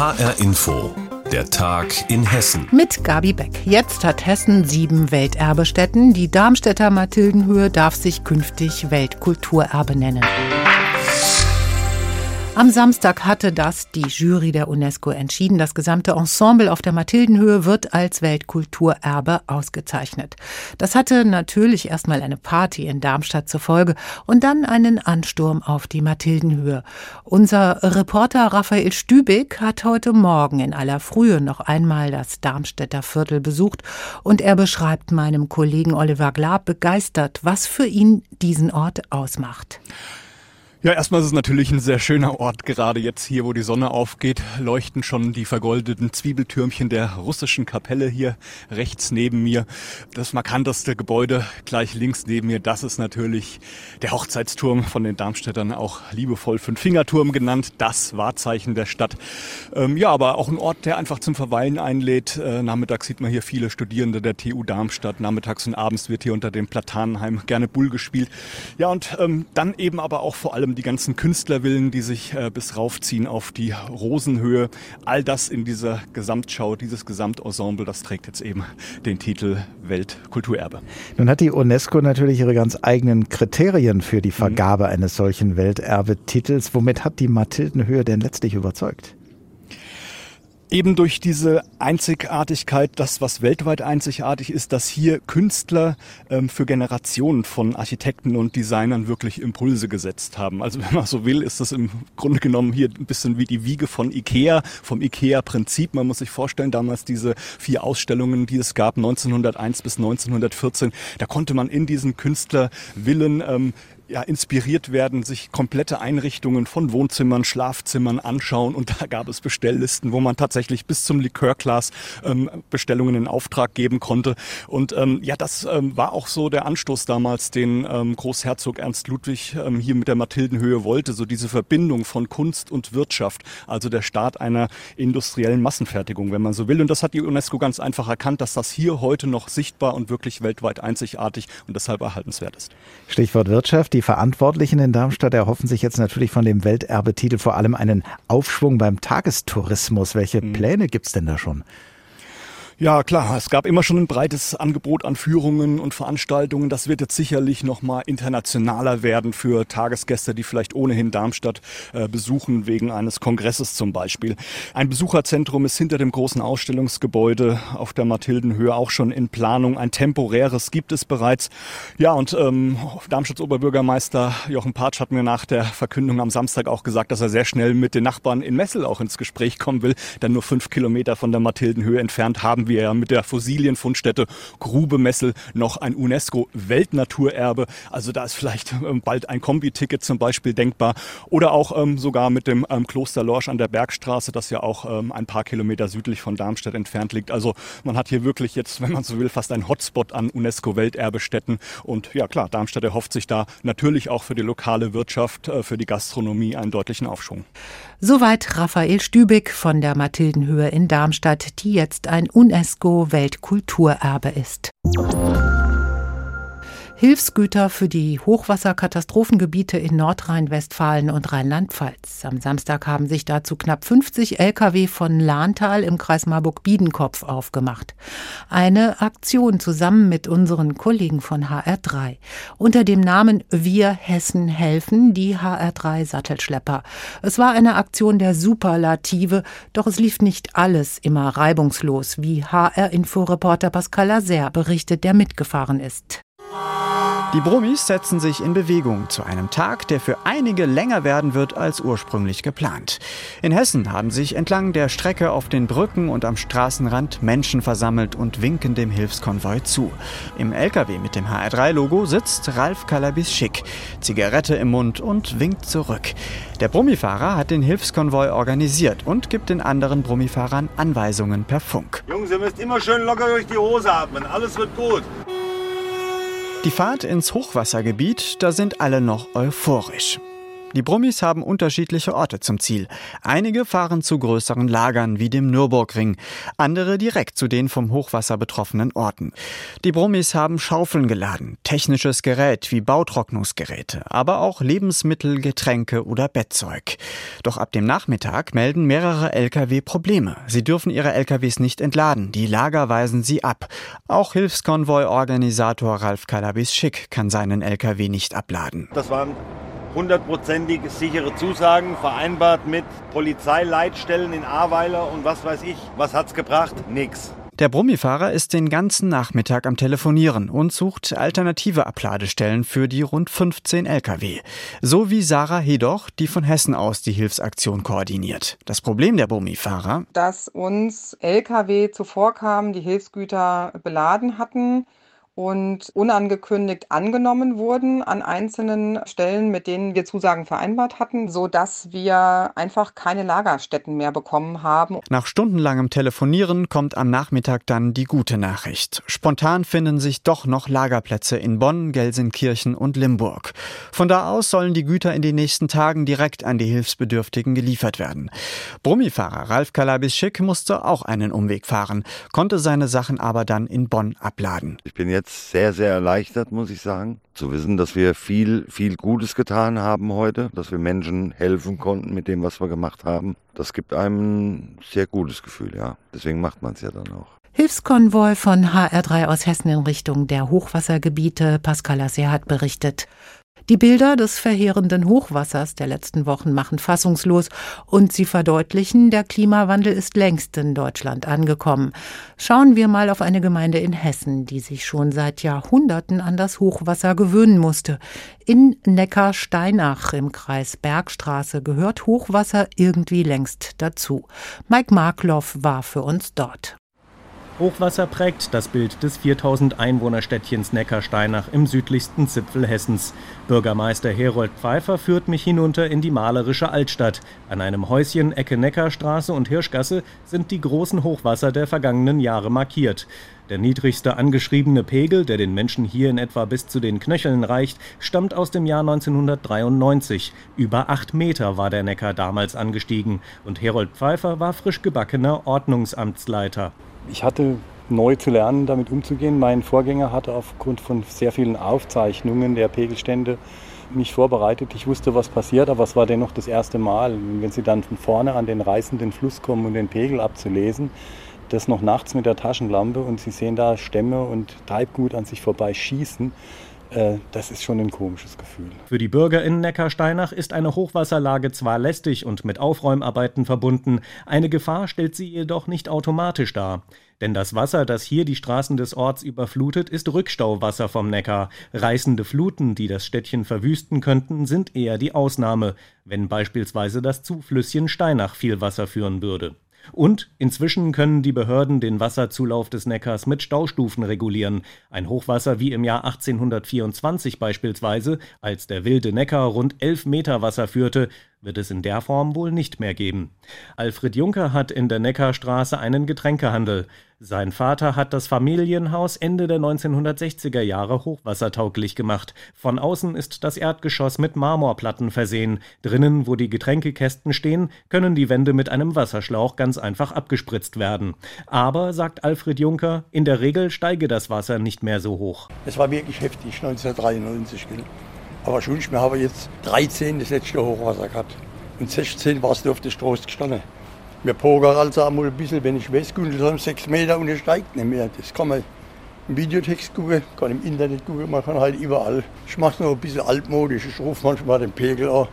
HR Info. Der Tag in Hessen. Mit Gabi Beck. Jetzt hat Hessen sieben Welterbestätten. Die Darmstädter Mathildenhöhe darf sich künftig Weltkulturerbe nennen. Am Samstag hatte das die Jury der UNESCO entschieden. Das gesamte Ensemble auf der Mathildenhöhe wird als Weltkulturerbe ausgezeichnet. Das hatte natürlich erstmal eine Party in Darmstadt zur Folge und dann einen Ansturm auf die Mathildenhöhe. Unser Reporter Raphael Stübig hat heute Morgen in aller Frühe noch einmal das Darmstädter Viertel besucht und er beschreibt meinem Kollegen Oliver Glab begeistert, was für ihn diesen Ort ausmacht. Ja, erstmal ist es natürlich ein sehr schöner Ort. Gerade jetzt hier, wo die Sonne aufgeht, leuchten schon die vergoldeten Zwiebeltürmchen der russischen Kapelle hier rechts neben mir. Das markanteste Gebäude gleich links neben mir, das ist natürlich der Hochzeitsturm von den Darmstädtern, auch liebevoll Fünffingerturm genannt. Das Wahrzeichen der Stadt. Ähm, ja, aber auch ein Ort, der einfach zum Verweilen einlädt. Äh, nachmittags sieht man hier viele Studierende der TU Darmstadt. Nachmittags und abends wird hier unter dem Platanenheim gerne Bull gespielt. Ja, und ähm, dann eben aber auch vor allem die ganzen Künstlervillen, die sich äh, bis raufziehen auf die Rosenhöhe. All das in dieser Gesamtschau, dieses Gesamtensemble, das trägt jetzt eben den Titel Weltkulturerbe. Nun hat die UNESCO natürlich ihre ganz eigenen Kriterien für die Vergabe mhm. eines solchen Welterbetitels. Womit hat die Mathildenhöhe denn letztlich überzeugt? Eben durch diese Einzigartigkeit, das, was weltweit einzigartig ist, dass hier Künstler ähm, für Generationen von Architekten und Designern wirklich Impulse gesetzt haben. Also wenn man so will, ist das im Grunde genommen hier ein bisschen wie die Wiege von Ikea, vom Ikea-Prinzip. Man muss sich vorstellen, damals diese vier Ausstellungen, die es gab, 1901 bis 1914, da konnte man in diesen Künstlervillen ähm, ja, inspiriert werden, sich komplette Einrichtungen von Wohnzimmern, Schlafzimmern anschauen. Und da gab es Bestelllisten, wo man tatsächlich bis zum Likörglas ähm, Bestellungen in Auftrag geben konnte. Und ähm, ja, das ähm, war auch so der Anstoß damals, den ähm, Großherzog Ernst Ludwig ähm, hier mit der Mathildenhöhe wollte. So diese Verbindung von Kunst und Wirtschaft, also der Start einer industriellen Massenfertigung, wenn man so will. Und das hat die UNESCO ganz einfach erkannt, dass das hier heute noch sichtbar und wirklich weltweit einzigartig und deshalb erhaltenswert ist. Stichwort Wirtschaft. Die die Verantwortlichen in Darmstadt erhoffen sich jetzt natürlich von dem Welterbetitel vor allem einen Aufschwung beim Tagestourismus. Welche mhm. Pläne gibt es denn da schon? Ja, klar. Es gab immer schon ein breites Angebot an Führungen und Veranstaltungen. Das wird jetzt sicherlich noch mal internationaler werden für Tagesgäste, die vielleicht ohnehin Darmstadt äh, besuchen, wegen eines Kongresses zum Beispiel. Ein Besucherzentrum ist hinter dem großen Ausstellungsgebäude auf der Mathildenhöhe auch schon in Planung. Ein temporäres gibt es bereits. Ja, und ähm, Darmstadts Oberbürgermeister Jochen Patsch hat mir nach der Verkündung am Samstag auch gesagt, dass er sehr schnell mit den Nachbarn in Messel auch ins Gespräch kommen will, denn nur fünf Kilometer von der Mathildenhöhe entfernt haben wir ja mit der Fossilienfundstätte Grube Messel noch ein UNESCO-Weltnaturerbe. Also da ist vielleicht ähm, bald ein Kombi-Ticket zum Beispiel denkbar. Oder auch ähm, sogar mit dem ähm, Kloster Lorsch an der Bergstraße, das ja auch ein paar Kilometer südlich von Darmstadt entfernt liegt. Also man hat hier wirklich jetzt, wenn man so will, fast ein Hotspot an UNESCO-Welterbestätten. Und ja klar, Darmstadt erhofft sich da natürlich auch für die lokale Wirtschaft, äh, für die Gastronomie einen deutlichen Aufschwung. Soweit Raphael Stübig von der Mathildenhöhe in Darmstadt, die jetzt ein UNESCO-Weltkulturerbe ist. Hilfsgüter für die Hochwasserkatastrophengebiete in Nordrhein-Westfalen und Rheinland-Pfalz. Am Samstag haben sich dazu knapp 50 Lkw von Lahntal im Kreis Marburg-Biedenkopf aufgemacht. Eine Aktion zusammen mit unseren Kollegen von HR3. Unter dem Namen Wir Hessen helfen, die HR3 Sattelschlepper. Es war eine Aktion der Superlative, doch es lief nicht alles immer reibungslos, wie HR-Inforeporter Pascal Lazer berichtet, der mitgefahren ist. Die Brummis setzen sich in Bewegung zu einem Tag, der für einige länger werden wird als ursprünglich geplant. In Hessen haben sich entlang der Strecke auf den Brücken und am Straßenrand Menschen versammelt und winken dem Hilfskonvoi zu. Im LKW mit dem HR3-Logo sitzt Ralf Kalabis Schick, Zigarette im Mund und winkt zurück. Der Brummifahrer hat den Hilfskonvoi organisiert und gibt den anderen Brummifahrern Anweisungen per Funk. Jungs, ihr müsst immer schön locker durch die Hose atmen. Alles wird gut. Die Fahrt ins Hochwassergebiet, da sind alle noch euphorisch. Die Brummis haben unterschiedliche Orte zum Ziel. Einige fahren zu größeren Lagern wie dem Nürburgring, andere direkt zu den vom Hochwasser betroffenen Orten. Die Brummis haben Schaufeln geladen, technisches Gerät wie Bautrocknungsgeräte, aber auch Lebensmittel, Getränke oder Bettzeug. Doch ab dem Nachmittag melden mehrere Lkw Probleme. Sie dürfen ihre Lkws nicht entladen, die Lager weisen sie ab. Auch Hilfskonvoi-Organisator Ralf Kalabis-Schick kann seinen Lkw nicht abladen. Das waren hundertprozentig sichere Zusagen vereinbart mit Polizeileitstellen in Ahrweiler und was weiß ich. Was hat's gebracht? Nix. Der Brummifahrer ist den ganzen Nachmittag am Telefonieren und sucht alternative Abladestellen für die rund 15 Lkw. So wie Sarah Hedoch, die von Hessen aus die Hilfsaktion koordiniert. Das Problem der Brummifahrer, dass uns Lkw zuvorkamen, die Hilfsgüter beladen hatten und unangekündigt angenommen wurden an einzelnen Stellen, mit denen wir Zusagen vereinbart hatten, so dass wir einfach keine Lagerstätten mehr bekommen haben. Nach stundenlangem Telefonieren kommt am Nachmittag dann die gute Nachricht. Spontan finden sich doch noch Lagerplätze in Bonn, Gelsenkirchen und Limburg. Von da aus sollen die Güter in den nächsten Tagen direkt an die Hilfsbedürftigen geliefert werden. Brummifahrer Ralf Kalabis-Schick musste auch einen Umweg fahren, konnte seine Sachen aber dann in Bonn abladen. Ich bin jetzt sehr, sehr erleichtert, muss ich sagen, zu wissen, dass wir viel, viel Gutes getan haben heute, dass wir Menschen helfen konnten mit dem, was wir gemacht haben. Das gibt einem ein sehr gutes Gefühl, ja. Deswegen macht man es ja dann auch. Hilfskonvoi von HR3 aus Hessen in Richtung der Hochwassergebiete. Pascal Asser hat berichtet. Die Bilder des verheerenden Hochwassers der letzten Wochen machen fassungslos und sie verdeutlichen, der Klimawandel ist längst in Deutschland angekommen. Schauen wir mal auf eine Gemeinde in Hessen, die sich schon seit Jahrhunderten an das Hochwasser gewöhnen musste. In Neckarsteinach im Kreis Bergstraße gehört Hochwasser irgendwie längst dazu. Mike Markloff war für uns dort. Hochwasser prägt das Bild des 4000 Einwohnerstädtchens Neckarsteinach im südlichsten Zipfel Hessens. Bürgermeister Herold Pfeiffer führt mich hinunter in die malerische Altstadt. An einem Häuschen Ecke Neckarstraße und Hirschgasse sind die großen Hochwasser der vergangenen Jahre markiert. Der niedrigste angeschriebene Pegel, der den Menschen hier in etwa bis zu den Knöcheln reicht, stammt aus dem Jahr 1993. Über acht Meter war der Neckar damals angestiegen und Herold Pfeiffer war frisch gebackener Ordnungsamtsleiter. Ich hatte neu zu lernen, damit umzugehen. Mein Vorgänger hatte aufgrund von sehr vielen Aufzeichnungen der Pegelstände mich vorbereitet. Ich wusste, was passiert, aber es war dennoch das erste Mal. wenn Sie dann von vorne an den reißenden Fluss kommen, um den Pegel abzulesen, das noch nachts mit der Taschenlampe und Sie sehen da Stämme und Treibgut an sich vorbei schießen, das ist schon ein komisches Gefühl. Für die Bürger in Neckarsteinach ist eine Hochwasserlage zwar lästig und mit Aufräumarbeiten verbunden, eine Gefahr stellt sie jedoch nicht automatisch dar. Denn das Wasser, das hier die Straßen des Orts überflutet, ist Rückstauwasser vom Neckar. Reißende Fluten, die das Städtchen verwüsten könnten, sind eher die Ausnahme, wenn beispielsweise das Zuflüsschen Steinach viel Wasser führen würde. Und inzwischen können die Behörden den Wasserzulauf des Neckars mit Staustufen regulieren. Ein Hochwasser wie im Jahr 1824 beispielsweise, als der wilde Neckar rund elf Meter Wasser führte, wird es in der Form wohl nicht mehr geben. Alfred Juncker hat in der Neckarstraße einen Getränkehandel. Sein Vater hat das Familienhaus Ende der 1960er Jahre hochwassertauglich gemacht. Von außen ist das Erdgeschoss mit Marmorplatten versehen. Drinnen, wo die Getränkekästen stehen, können die Wände mit einem Wasserschlauch ganz einfach abgespritzt werden. Aber, sagt Alfred Juncker, in der Regel steige das Wasser nicht mehr so hoch. Es war wirklich heftig, 1993. Aber schon, wir haben jetzt 13 das letzte Hochwasser gehabt. Und 16 warst du auf der Straße gestanden. Wir pokern also einmal ein bisschen, wenn ich weiß, Gundelsheim 6 Meter und es steigt nicht mehr. Das kann man im Videotext gucken, kann im Internet gucken, man kann halt überall. Ich mache es noch ein bisschen altmodisch, ich rufe manchmal den Pegel an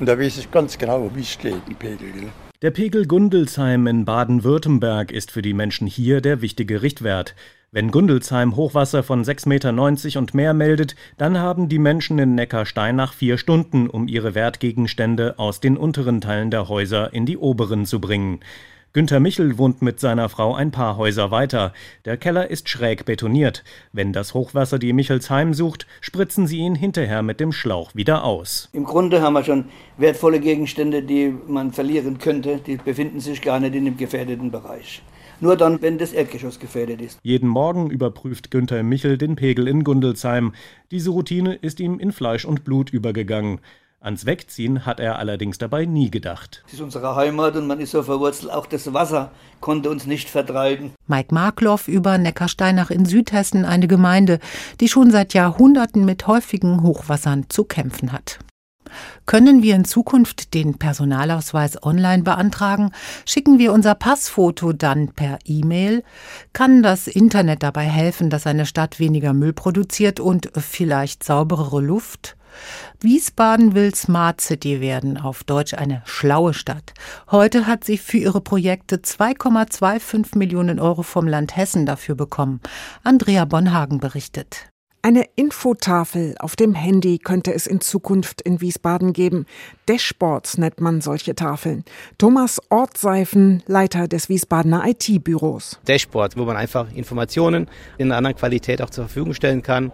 und da weiß ich ganz genau, wie es steht, ein Pegel. Der Pegel Gundelsheim in Baden-Württemberg ist für die Menschen hier der wichtige Richtwert. Wenn Gundelsheim Hochwasser von 6,90 Meter und mehr meldet, dann haben die Menschen in Neckarsteinach vier Stunden, um ihre Wertgegenstände aus den unteren Teilen der Häuser in die oberen zu bringen. Günter Michel wohnt mit seiner Frau ein paar Häuser weiter. Der Keller ist schräg betoniert. Wenn das Hochwasser die Michels heimsucht, spritzen sie ihn hinterher mit dem Schlauch wieder aus. Im Grunde haben wir schon wertvolle Gegenstände, die man verlieren könnte. Die befinden sich gar nicht in dem gefährdeten Bereich. Nur dann, wenn das Erdgeschoss gefährdet ist. Jeden Morgen überprüft Günther Michel den Pegel in Gundelsheim. Diese Routine ist ihm in Fleisch und Blut übergegangen. Ans Wegziehen hat er allerdings dabei nie gedacht. Es ist unsere Heimat und man ist so verwurzelt. Auch das Wasser konnte uns nicht vertreiben. Mike Markloff über Neckarsteinach in Südhessen, eine Gemeinde, die schon seit Jahrhunderten mit häufigen Hochwassern zu kämpfen hat. Können wir in Zukunft den Personalausweis online beantragen? Schicken wir unser Passfoto dann per E-Mail? Kann das Internet dabei helfen, dass eine Stadt weniger Müll produziert und vielleicht sauberere Luft? Wiesbaden will Smart City werden, auf Deutsch eine schlaue Stadt. Heute hat sie für ihre Projekte 2,25 Millionen Euro vom Land Hessen dafür bekommen. Andrea Bonhagen berichtet. Eine Infotafel auf dem Handy könnte es in Zukunft in Wiesbaden geben. Dashboards nennt man solche Tafeln. Thomas Ortseifen, Leiter des Wiesbadener IT-Büros. Dashboards, wo man einfach Informationen in einer anderen Qualität auch zur Verfügung stellen kann.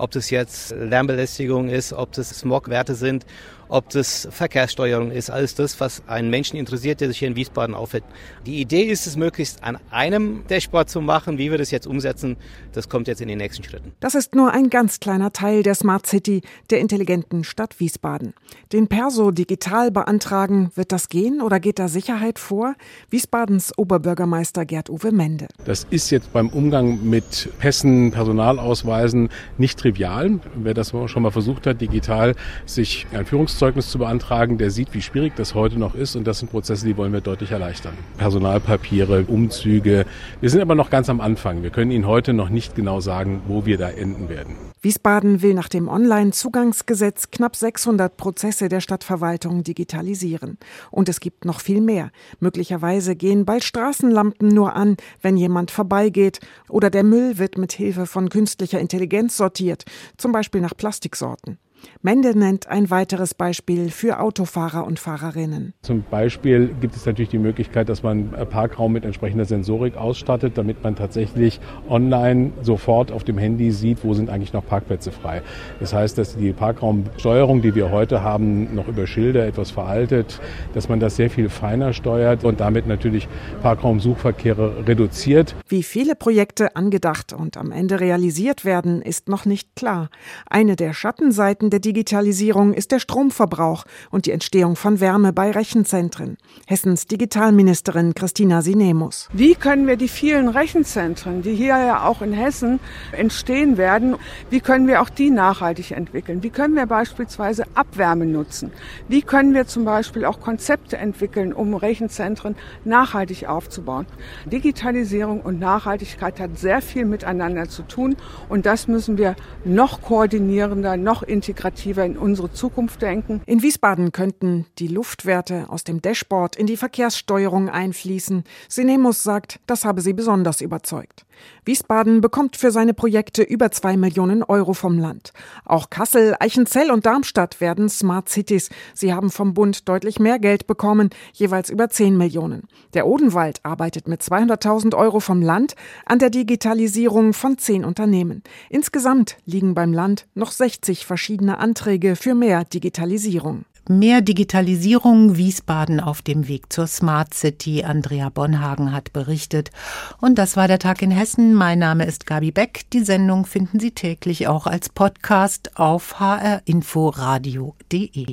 Ob das jetzt Lärmbelästigung ist, ob das Smogwerte sind ob das Verkehrssteuerung ist, alles das, was einen Menschen interessiert, der sich hier in Wiesbaden aufhält. Die Idee ist es, möglichst an einem Dashboard zu machen. Wie wir das jetzt umsetzen, das kommt jetzt in den nächsten Schritten. Das ist nur ein ganz kleiner Teil der Smart City, der intelligenten Stadt Wiesbaden. Den Perso digital beantragen, wird das gehen oder geht da Sicherheit vor? Wiesbadens Oberbürgermeister Gerd-Uwe Mende. Das ist jetzt beim Umgang mit Pässen, Personalausweisen nicht trivial. Wer das schon mal versucht hat, digital sich ein Führungs Berufszeugnis zu beantragen, der sieht, wie schwierig das heute noch ist und das sind Prozesse, die wollen wir deutlich erleichtern. Personalpapiere, Umzüge. Wir sind aber noch ganz am Anfang. Wir können Ihnen heute noch nicht genau sagen, wo wir da enden werden. Wiesbaden will nach dem Online-Zugangsgesetz knapp 600 Prozesse der Stadtverwaltung digitalisieren. Und es gibt noch viel mehr. Möglicherweise gehen bald Straßenlampen nur an, wenn jemand vorbeigeht. Oder der Müll wird mit Hilfe von künstlicher Intelligenz sortiert, zum Beispiel nach Plastiksorten. Mende nennt ein weiteres Beispiel für Autofahrer und Fahrerinnen. Zum Beispiel gibt es natürlich die Möglichkeit, dass man Parkraum mit entsprechender Sensorik ausstattet, damit man tatsächlich online sofort auf dem Handy sieht, wo sind eigentlich noch Parkplätze frei. Das heißt, dass die Parkraumsteuerung, die wir heute haben, noch über Schilder etwas veraltet, dass man das sehr viel feiner steuert und damit natürlich Parkraumsuchverkehre reduziert. Wie viele Projekte angedacht und am Ende realisiert werden, ist noch nicht klar. Eine der Schattenseiten der Digitalisierung ist der Stromverbrauch und die Entstehung von Wärme bei Rechenzentren. Hessens Digitalministerin Christina Sinemus. Wie können wir die vielen Rechenzentren, die hier ja auch in Hessen entstehen werden, wie können wir auch die nachhaltig entwickeln? Wie können wir beispielsweise Abwärme nutzen? Wie können wir zum Beispiel auch Konzepte entwickeln, um Rechenzentren nachhaltig aufzubauen? Digitalisierung und Nachhaltigkeit hat sehr viel miteinander zu tun und das müssen wir noch koordinierender, noch integrierter integrativer in unsere Zukunft denken. In Wiesbaden könnten die Luftwerte aus dem Dashboard in die Verkehrssteuerung einfließen. Sinemus sagt, das habe sie besonders überzeugt. Wiesbaden bekommt für seine Projekte über zwei Millionen Euro vom Land. Auch Kassel, Eichenzell und Darmstadt werden Smart Cities. Sie haben vom Bund deutlich mehr Geld bekommen, jeweils über zehn Millionen. Der Odenwald arbeitet mit 200.000 Euro vom Land an der Digitalisierung von zehn Unternehmen. Insgesamt liegen beim Land noch 60 verschiedene verschiedene Anträge für mehr Digitalisierung. Mehr Digitalisierung, Wiesbaden auf dem Weg zur Smart City. Andrea Bonhagen hat berichtet. Und das war der Tag in Hessen. Mein Name ist Gabi Beck. Die Sendung finden Sie täglich auch als Podcast auf hrinforadio.de.